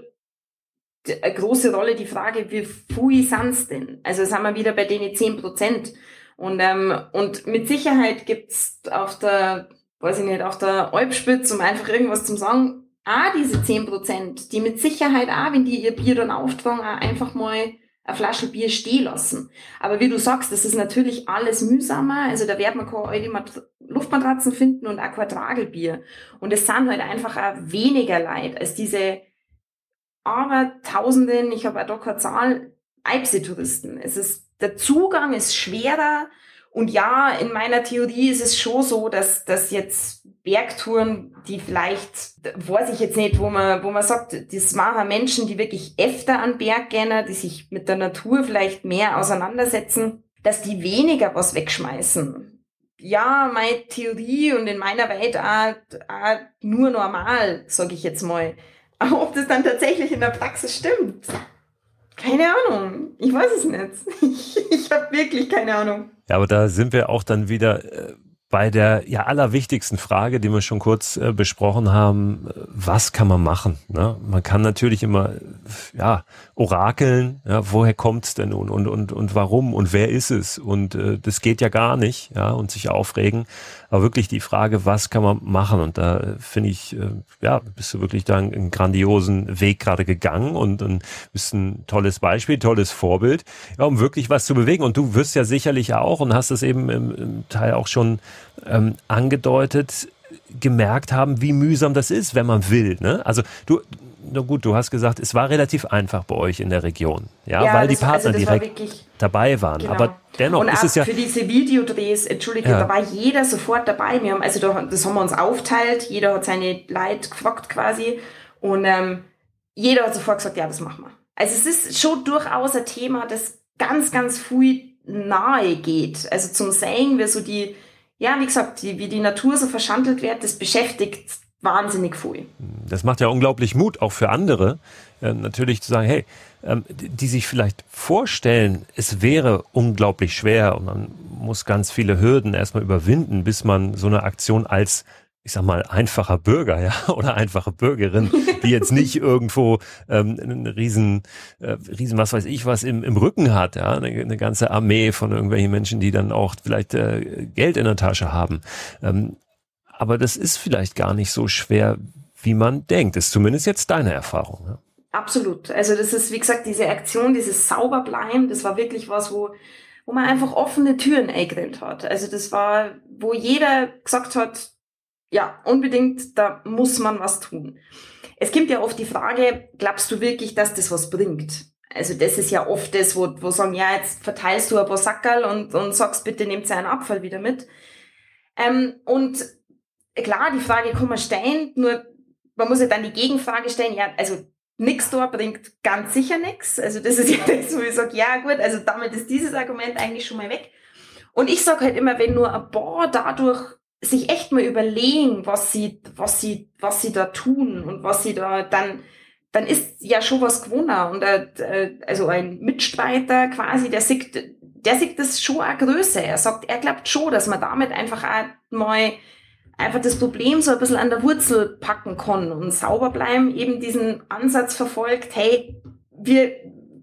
eine große Rolle die Frage, wie viel sind's denn? Also sind wir wieder bei denen 10 Prozent. Und, ähm, und mit Sicherheit gibt's auf der weiß ich nicht, auf der Alpspitze, um einfach irgendwas zu sagen, auch diese zehn Prozent, die mit Sicherheit auch, wenn die ihr Bier dann auftragen, auch einfach mal eine Flasche Bier stehen lassen. Aber wie du sagst, das ist natürlich alles mühsamer. Also da wird man keine Luftmatratzen finden und auch kein Tragelbier. Und es sind halt einfach auch weniger Leid als diese aber Tausenden, ich habe auch da keine Zahl, Alpse-Touristen. Es ist, der Zugang ist schwerer und ja, in meiner Theorie ist es schon so, dass, dass jetzt Bergtouren, die vielleicht, weiß ich jetzt nicht, wo man, wo man sagt, das machen Menschen, die wirklich öfter an Berg gehen, die sich mit der Natur vielleicht mehr auseinandersetzen, dass die weniger was wegschmeißen. Ja, meine Theorie und in meiner Welt auch, auch nur normal, sage ich jetzt mal. Aber ob das dann tatsächlich in der Praxis stimmt, keine Ahnung. Ich weiß es nicht. Ich, ich habe wirklich keine Ahnung. Ja, aber da sind wir auch dann wieder äh, bei der ja allerwichtigsten Frage, die wir schon kurz äh, besprochen haben, was kann man machen? Ne? Man kann natürlich immer ja orakeln, ja, woher kommt's denn nun und und und warum und wer ist es? Und äh, das geht ja gar nicht, ja, und sich aufregen. Aber wirklich die Frage, was kann man machen? Und da äh, finde ich, äh, ja, bist du wirklich da einen, grandiosen Weg gerade gegangen und, und bist ein tolles Beispiel, tolles Vorbild, ja, um wirklich was zu bewegen. Und du wirst ja sicherlich auch und hast es eben im, im Teil auch schon ähm, angedeutet, gemerkt haben, wie mühsam das ist, wenn man will. Ne? Also du, na gut, du hast gesagt, es war relativ einfach bei euch in der Region, ja, ja weil die Partner also direkt dabei waren. Genau. Aber dennoch und ist es ja. Für diese Videodrehs, Entschuldige, ja. da war jeder sofort dabei. Wir haben, also das haben wir uns aufteilt, jeder hat seine Leute gefragt quasi. Und ähm, jeder hat sofort gesagt, ja, das machen wir. Also es ist schon durchaus ein Thema, das ganz, ganz viel nahe geht. Also zum Sehen, wie so die, ja, wie gesagt, die, wie die Natur so verschandelt wird, das beschäftigt wahnsinnig viel. Das macht ja unglaublich Mut, auch für andere, äh, natürlich zu sagen, hey, ähm, die sich vielleicht vorstellen, es wäre unglaublich schwer und man muss ganz viele Hürden erstmal überwinden, bis man so eine Aktion als ich sag mal, einfacher Bürger, ja, oder einfache Bürgerin, die jetzt nicht irgendwo ähm, einen riesen, äh, riesen, was weiß ich, was im, im Rücken hat, ja, eine, eine ganze Armee von irgendwelchen Menschen, die dann auch vielleicht äh, Geld in der Tasche haben. Ähm, aber das ist vielleicht gar nicht so schwer, wie man denkt. Das ist zumindest jetzt deine Erfahrung. Ja? Absolut. Also das ist, wie gesagt, diese Aktion, dieses Sauberbleiben, das war wirklich was, wo, wo man einfach offene Türen eingrennt hat. Also das war, wo jeder gesagt hat, ja, unbedingt, da muss man was tun. Es gibt ja oft die Frage, glaubst du wirklich, dass das was bringt? Also das ist ja oft das, wo, wo sagen, ja, jetzt verteilst du ein paar Sackerl und, und sagst, bitte nehmt seinen Abfall wieder mit. Ähm, und klar, die Frage kann man stellen, nur man muss ja dann die Gegenfrage stellen, ja, also nix da bringt ganz sicher nix. Also das ist ja das, wo ich sage, ja gut, also damit ist dieses Argument eigentlich schon mal weg. Und ich sage halt immer, wenn nur ein paar dadurch sich echt mal überlegen, was sie, was sie, was sie da tun und was sie da dann, dann ist ja schon was gewonnen. Und äh, also ein Mitstreiter quasi, der sieht, der sieht das schon auch größer. Er sagt, er glaubt schon, dass man damit einfach auch mal einfach das Problem so ein bisschen an der Wurzel packen kann und sauber bleiben, eben diesen Ansatz verfolgt, hey, wir,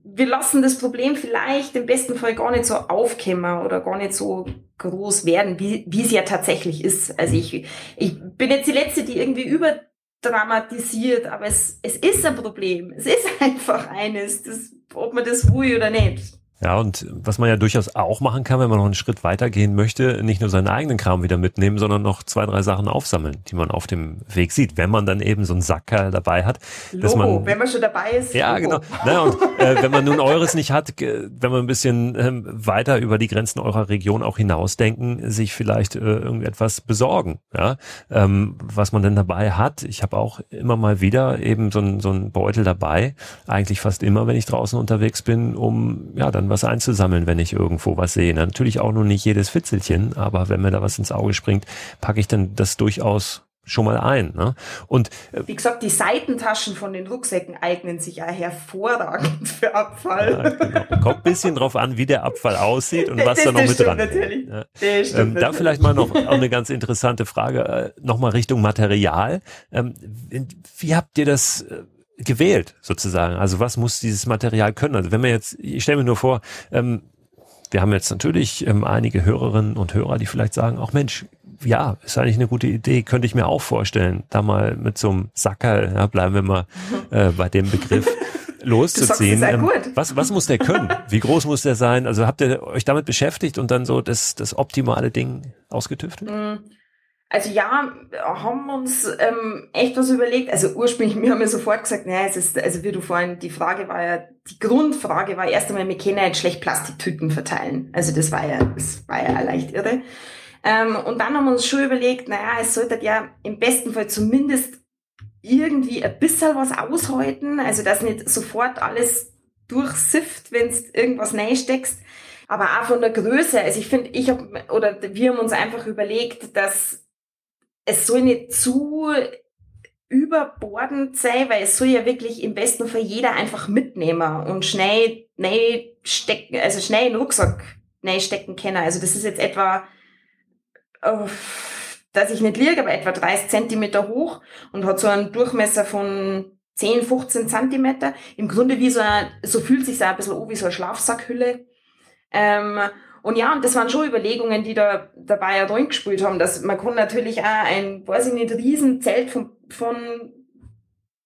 wir lassen das Problem vielleicht im besten Fall gar nicht so aufkämmer oder gar nicht so groß werden, wie, wie es ja tatsächlich ist. Also ich, ich bin jetzt die Letzte, die irgendwie überdramatisiert, aber es, es ist ein Problem. Es ist einfach eines, das, ob man das will oder nicht. Ja, und was man ja durchaus auch machen kann, wenn man noch einen Schritt weitergehen möchte, nicht nur seinen eigenen Kram wieder mitnehmen, sondern noch zwei, drei Sachen aufsammeln, die man auf dem Weg sieht, wenn man dann eben so einen Sacker dabei hat. Logo, dass man, wenn man schon dabei ist. Ja, Logo. genau. Na, und äh, wenn man nun eures nicht hat, wenn man ein bisschen ähm, weiter über die Grenzen eurer Region auch hinausdenken, sich vielleicht äh, irgendetwas besorgen, ja, ähm, was man denn dabei hat. Ich habe auch immer mal wieder eben so ein, so ein Beutel dabei, eigentlich fast immer, wenn ich draußen unterwegs bin, um ja dann was einzusammellen, wenn ich irgendwo was sehe. Natürlich auch nur nicht jedes Fitzelchen, aber wenn mir da was ins Auge springt, packe ich dann das durchaus schon mal ein. Ne? Und äh, wie gesagt, die Seitentaschen von den Rucksäcken eignen sich ja hervorragend für Abfall. Ja, genau. Kommt bisschen drauf an, wie der Abfall aussieht und was das, da noch mit dran natürlich. Ja. Ähm, da vielleicht mal noch eine ganz interessante Frage, äh, nochmal Richtung Material. Ähm, wie habt ihr das äh, gewählt, sozusagen. Also was muss dieses Material können? Also wenn man jetzt, ich stelle mir nur vor, ähm, wir haben jetzt natürlich ähm, einige Hörerinnen und Hörer, die vielleicht sagen, auch Mensch, ja, ist eigentlich eine gute Idee, könnte ich mir auch vorstellen, da mal mit so einem Sacker, ja, bleiben wir mal äh, bei dem Begriff, loszuziehen. Ähm, was, was muss der können? Wie groß muss der sein? Also habt ihr euch damit beschäftigt und dann so das, das optimale Ding ausgetüftelt? Mm. Also ja, haben uns ähm, echt was überlegt. Also ursprünglich, wir haben ja sofort gesagt, naja, es ist, also wie du vorhin, die Frage war ja, die Grundfrage war erst einmal, wir können ja jetzt schlecht Plastiktüten verteilen. Also das war ja, das war ja leicht irre. Ähm, und dann haben wir uns schon überlegt, naja, es sollte ja im besten Fall zumindest irgendwie ein bisschen was aushalten. Also dass nicht sofort alles durchsifft, wenn du irgendwas reinsteckst. Aber auch von der Größe. Also ich finde, ich habe oder wir haben uns einfach überlegt, dass es soll nicht zu überbordend sein, weil es soll ja wirklich im besten Fall jeder einfach mitnehmen und schnell, schnell stecken, also schnell in den Rucksack schnell stecken können. Also das ist jetzt etwa, oh, dass ich nicht liege, aber etwa 30 Zentimeter hoch und hat so einen Durchmesser von 10, 15 Zentimeter. Im Grunde wie so ein, so fühlt sich so ein bisschen an wie so eine Schlafsackhülle. Ähm, und ja, und das waren schon Überlegungen, die da dabei ja reingespielt haben, dass man kann natürlich auch ein, weiß ich nicht, Riesenzelt von, von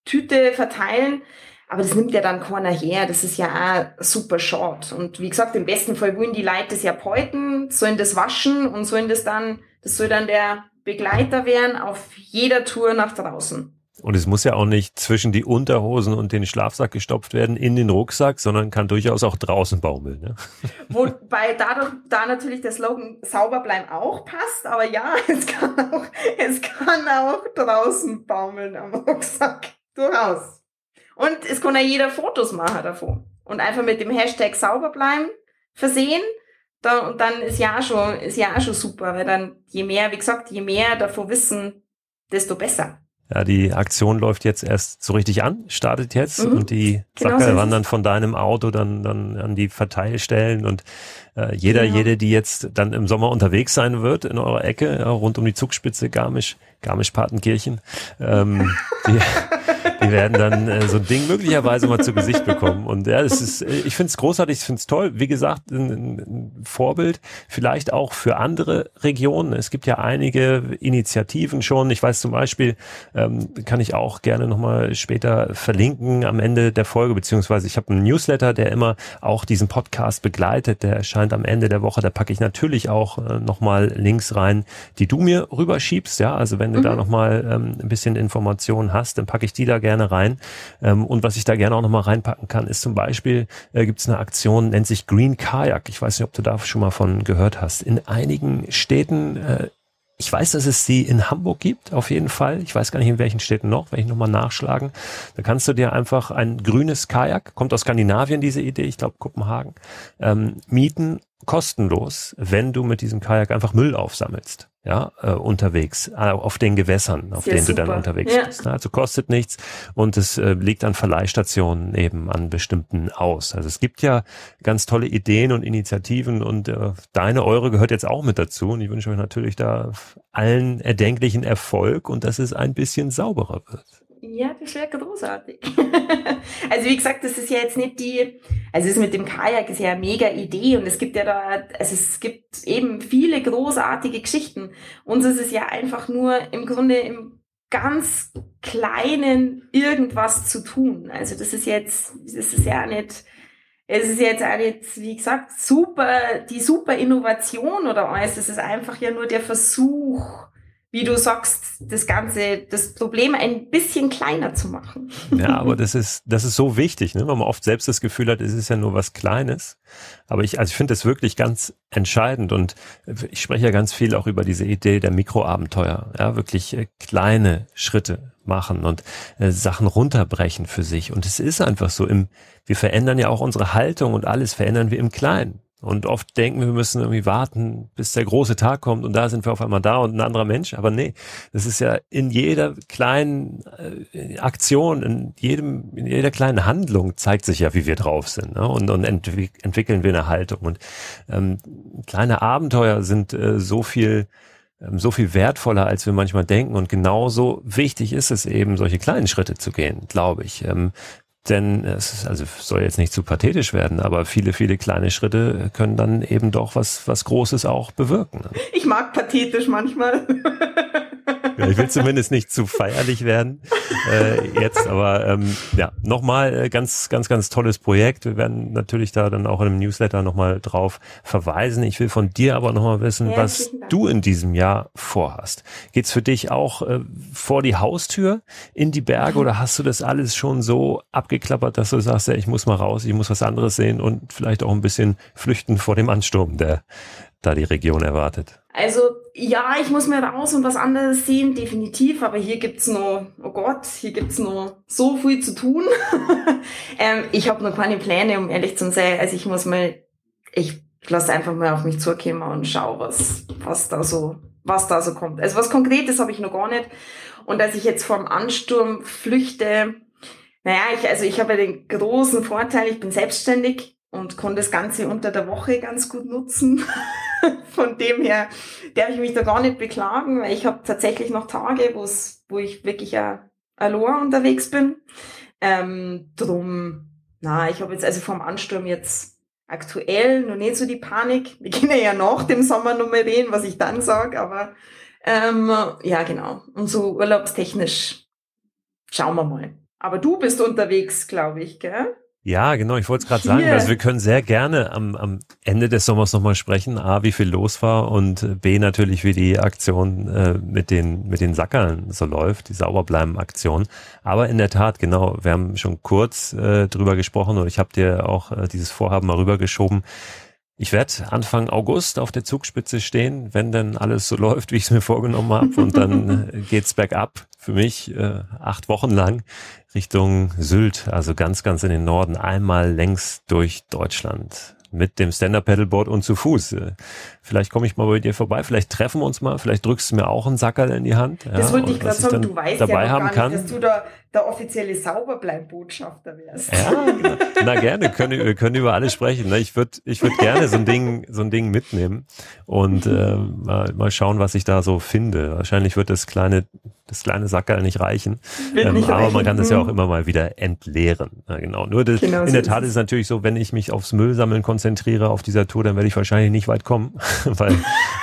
Tüte verteilen, aber das nimmt ja dann keiner her. Das ist ja auch super short. Und wie gesagt, im besten Fall wollen die Leute das ja beuten, sollen das waschen und sollen das dann, das soll dann der Begleiter werden auf jeder Tour nach draußen. Und es muss ja auch nicht zwischen die Unterhosen und den Schlafsack gestopft werden in den Rucksack, sondern kann durchaus auch draußen baumeln. Ne? Wobei dadurch, da natürlich der Slogan sauber bleiben auch passt, aber ja, es kann auch, es kann auch draußen baumeln am Rucksack. Durchaus. Und es kann ja jeder Fotos machen davon. Und einfach mit dem Hashtag sauber bleiben versehen. Da, und dann ist ja schon, ist ja auch schon super, weil dann je mehr, wie gesagt, je mehr davon wissen, desto besser. Ja, die Aktion läuft jetzt erst so richtig an, startet jetzt mhm. und die genau Sacker so wandern von deinem Auto dann, dann an die Verteilstellen und äh, jeder, genau. jede, die jetzt dann im Sommer unterwegs sein wird in eurer Ecke, ja, rund um die Zugspitze Garmisch, Garmisch-Partenkirchen, ähm, die, die werden dann äh, so ein Ding möglicherweise mal zu Gesicht bekommen. Und ja, das ist, äh, ich finde es großartig, ich finde es toll. Wie gesagt, ein, ein, Vorbild vielleicht auch für andere Regionen. Es gibt ja einige Initiativen schon. Ich weiß zum Beispiel, ähm, kann ich auch gerne nochmal später verlinken am Ende der Folge, beziehungsweise ich habe einen Newsletter, der immer auch diesen Podcast begleitet. Der erscheint am Ende der Woche. Da packe ich natürlich auch äh, nochmal Links rein, die du mir rüberschiebst. Ja, also wenn du mhm. da nochmal ähm, ein bisschen Informationen hast, dann packe ich die da gerne gerne rein. Ähm, und was ich da gerne auch nochmal reinpacken kann, ist zum Beispiel, äh, gibt es eine Aktion, nennt sich Green Kajak. Ich weiß nicht, ob du da schon mal von gehört hast. In einigen Städten äh, ich weiß, dass es sie in Hamburg gibt, auf jeden Fall. Ich weiß gar nicht, in welchen Städten noch, werde ich nochmal nachschlagen. Da kannst du dir einfach ein grünes Kajak, kommt aus Skandinavien diese Idee, ich glaube Kopenhagen, ähm, mieten kostenlos, wenn du mit diesem Kajak einfach Müll aufsammelst, ja, äh, unterwegs, äh, auf den Gewässern, auf Sehr denen super. du dann unterwegs ja. bist. Ne? Also kostet nichts und es äh, liegt an Verleihstationen eben an bestimmten aus. Also es gibt ja ganz tolle Ideen und Initiativen und äh, deine, eure gehört jetzt auch mit dazu und ich wünsche euch natürlich da allen erdenklichen Erfolg und dass es ein bisschen sauberer wird. Ja, das wäre großartig. also wie gesagt, das ist ja jetzt nicht die, also es mit dem Kajak ist ja eine mega Idee und es gibt ja da, also es gibt eben viele großartige Geschichten. Uns ist es ja einfach nur im Grunde im ganz kleinen irgendwas zu tun. Also das ist jetzt, das ist ja nicht, es ist jetzt auch nicht, wie gesagt, super, die super Innovation oder alles. Es ist einfach ja nur der Versuch, wie du sagst, das Ganze, das Problem ein bisschen kleiner zu machen. Ja, aber das ist, das ist so wichtig, ne? weil man oft selbst das Gefühl hat, es ist ja nur was Kleines. Aber ich, also ich finde das wirklich ganz entscheidend und ich spreche ja ganz viel auch über diese Idee der Mikroabenteuer. Ja, wirklich äh, kleine Schritte machen und äh, Sachen runterbrechen für sich. Und es ist einfach so im, wir verändern ja auch unsere Haltung und alles verändern wir im Kleinen. Und oft denken wir, wir müssen irgendwie warten, bis der große Tag kommt und da sind wir auf einmal da und ein anderer Mensch. Aber nee, das ist ja in jeder kleinen äh, Aktion, in jedem, in jeder kleinen Handlung zeigt sich ja, wie wir drauf sind. Ne? Und, und entwick entwickeln wir eine Haltung. Und ähm, kleine Abenteuer sind äh, so viel ähm, so viel wertvoller, als wir manchmal denken. Und genauso wichtig ist es eben, solche kleinen Schritte zu gehen, glaube ich. Denn es ist, also soll jetzt nicht zu pathetisch werden, aber viele, viele kleine Schritte können dann eben doch was, was Großes auch bewirken. Ich mag pathetisch manchmal. Ich will zumindest nicht zu feierlich werden äh, jetzt, aber ähm, ja, nochmal äh, ganz, ganz, ganz tolles Projekt. Wir werden natürlich da dann auch in einem Newsletter nochmal drauf verweisen. Ich will von dir aber nochmal wissen, ja, was du in diesem Jahr vorhast. Geht's für dich auch äh, vor die Haustür in die Berge oder hast du das alles schon so abgeklappert, dass du sagst, ja, ich muss mal raus, ich muss was anderes sehen und vielleicht auch ein bisschen flüchten vor dem Ansturm, der da die Region erwartet? Also ja, ich muss mir raus und was anderes sehen, definitiv, aber hier gibt's noch, oh Gott, hier gibt's noch so viel zu tun. ähm, ich habe noch keine Pläne, um ehrlich zu sein. Also ich muss mal, ich lasse einfach mal auf mich zukommen und schau, was, was da so, was da so kommt. Also was Konkretes habe ich noch gar nicht. Und dass ich jetzt vom Ansturm flüchte, naja, ich, also ich habe den großen Vorteil, ich bin selbstständig und konnte das Ganze unter der Woche ganz gut nutzen. Von dem her darf ich mich da gar nicht beklagen, weil ich habe tatsächlich noch Tage, wo ich wirklich ja allein unterwegs bin. Ähm, drum, na, ich habe jetzt also vom Ansturm jetzt aktuell noch nicht so die Panik. Wir können ja nach dem Sommer noch mal reden, was ich dann sage, aber ähm, ja, genau. Und so urlaubstechnisch schauen wir mal. Aber du bist unterwegs, glaube ich, gell? Ja, genau. Ich wollte es gerade sagen. Also wir können sehr gerne am, am Ende des Sommers nochmal sprechen. A, wie viel los war und B, natürlich, wie die Aktion äh, mit den, mit den Sackern so läuft, die Sauberbleiben-Aktion. Aber in der Tat, genau, wir haben schon kurz äh, drüber gesprochen und ich habe dir auch äh, dieses Vorhaben mal rübergeschoben. Ich werde Anfang August auf der Zugspitze stehen, wenn denn alles so läuft, wie ich es mir vorgenommen habe. Und dann äh, geht's bergab für mich äh, acht Wochen lang Richtung Sylt, also ganz, ganz in den Norden, einmal längs durch Deutschland mit dem Stand-Up-Pedalboard und zu Fuß. Äh, vielleicht komme ich mal bei dir vorbei, vielleicht treffen wir uns mal, vielleicht drückst du mir auch einen Sackerl in die Hand. Ja, das wollte ich gerade sagen, du weißt dabei ja haben gar kann. nicht, dass du da der offizielle Sauberbleibbotschafter wärst. Ja, na, na gerne, können, wir können über alles sprechen. Ne? Ich würde ich würd gerne so ein Ding, so ein Ding mitnehmen und äh, mal, mal schauen, was ich da so finde. Wahrscheinlich wird das kleine, das kleine Sackerl nicht reichen. Ähm, nicht aber reichen. man kann das ja Mhm. auch immer mal wieder entleeren. Ja, genau. Nur das, Genau in so der ist Tat ist es natürlich so, wenn ich mich aufs Müllsammeln konzentriere auf dieser Tour, dann werde ich wahrscheinlich nicht weit kommen, weil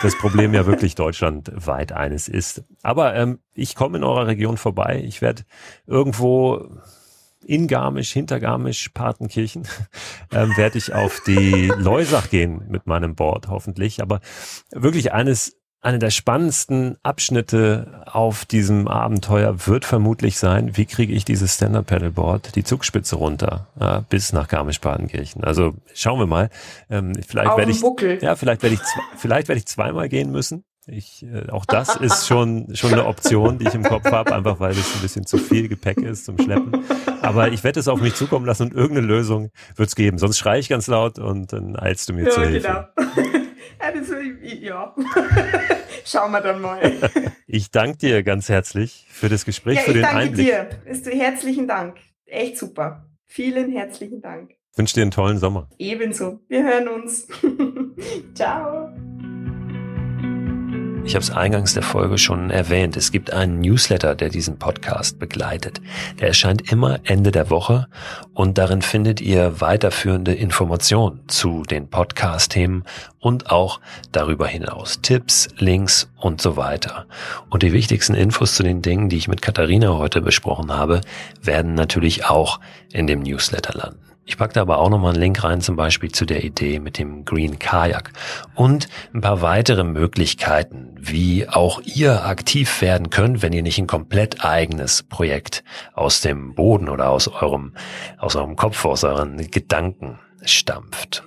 das Problem ja wirklich deutschlandweit eines ist. Aber ähm, ich komme in eurer Region vorbei. Ich werde irgendwo in Garmisch, hinter Garmisch, Partenkirchen, ähm, werde ich auf die Leusach gehen mit meinem Board, hoffentlich. Aber wirklich eines, eine der spannendsten Abschnitte auf diesem Abenteuer wird vermutlich sein, wie kriege ich dieses Stand-Up-Pedalboard, die Zugspitze runter, äh, bis nach Garmisch-Partenkirchen. Also schauen wir mal. Ähm, vielleicht werde ich, ja, vielleicht werde ich, vielleicht werde ich zweimal gehen müssen. Ich, äh, auch das ist schon, schon eine Option, die ich im Kopf habe, einfach weil das ein bisschen zu viel Gepäck ist zum Schleppen. Aber ich werde es auf mich zukommen lassen und irgendeine Lösung wird's geben. Sonst schreie ich ganz laut und dann eilst du mir Ja, zur genau. Hilfe. ja, das, ja. Schauen wir dann mal. Ich danke dir ganz herzlich für das Gespräch, Ja, für ich den danke Einblick. dir. Ist du herzlichen Dank. Echt super. Vielen herzlichen Dank. Ich wünsche dir einen tollen Sommer. Ebenso. Wir hören uns. Ciao. Ich habe es eingangs der Folge schon erwähnt. Es gibt einen Newsletter, der diesen Podcast begleitet. Der erscheint immer Ende der Woche und darin findet ihr weiterführende Informationen zu den Podcast-Themen und auch darüber hinaus Tipps, Links und so weiter. Und die wichtigsten Infos zu den Dingen, die ich mit Katharina heute besprochen habe, werden natürlich auch in dem Newsletter landen. Ich packe da aber auch nochmal einen Link rein, zum Beispiel zu der Idee mit dem Green Kajak und ein paar weitere Möglichkeiten, wie auch ihr aktiv werden könnt, wenn ihr nicht ein komplett eigenes Projekt aus dem Boden oder aus eurem, aus eurem Kopf, aus euren Gedanken stampft.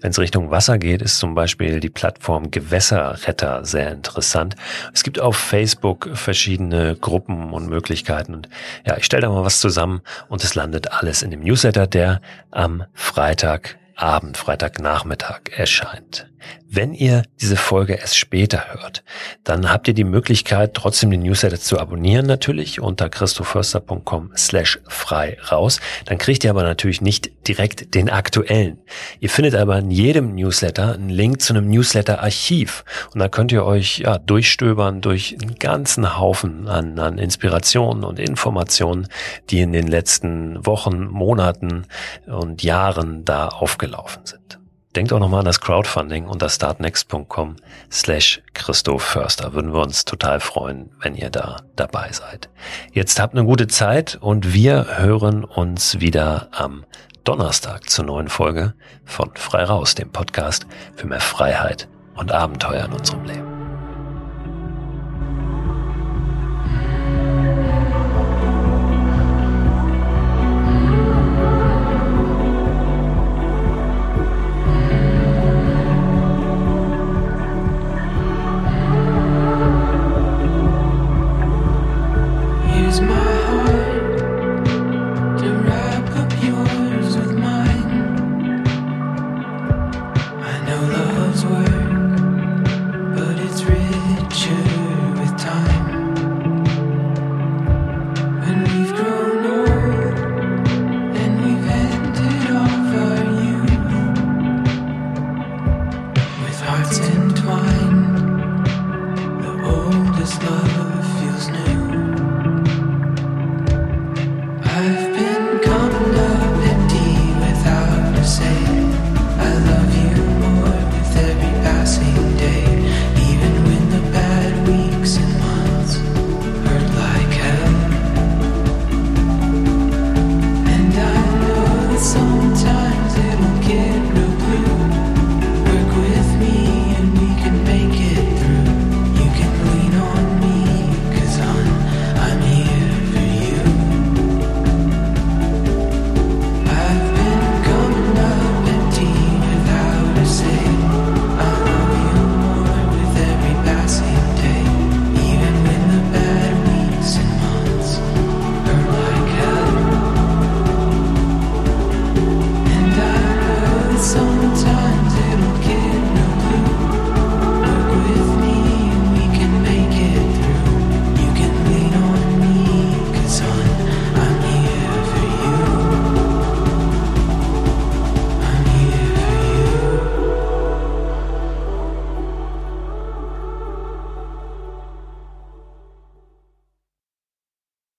Wenn es Richtung Wasser geht, ist zum Beispiel die Plattform Gewässerretter sehr interessant. Es gibt auf Facebook verschiedene Gruppen und Möglichkeiten. Und ja, ich stelle da mal was zusammen und es landet alles in dem Newsletter, der am Freitagabend, Freitagnachmittag erscheint. Wenn ihr diese Folge erst später hört, dann habt ihr die Möglichkeit, trotzdem den Newsletter zu abonnieren natürlich unter christoförster.com slash frei raus. Dann kriegt ihr aber natürlich nicht direkt den aktuellen. Ihr findet aber in jedem Newsletter einen Link zu einem Newsletter-Archiv. Und da könnt ihr euch ja, durchstöbern durch einen ganzen Haufen an, an Inspirationen und Informationen, die in den letzten Wochen, Monaten und Jahren da aufgelaufen sind. Denkt auch nochmal an das Crowdfunding unter startnext.com slash Christoph Förster. Würden wir uns total freuen, wenn ihr da dabei seid. Jetzt habt eine gute Zeit und wir hören uns wieder am Donnerstag zur neuen Folge von Frei Raus, dem Podcast für mehr Freiheit und Abenteuer in unserem Leben. smile.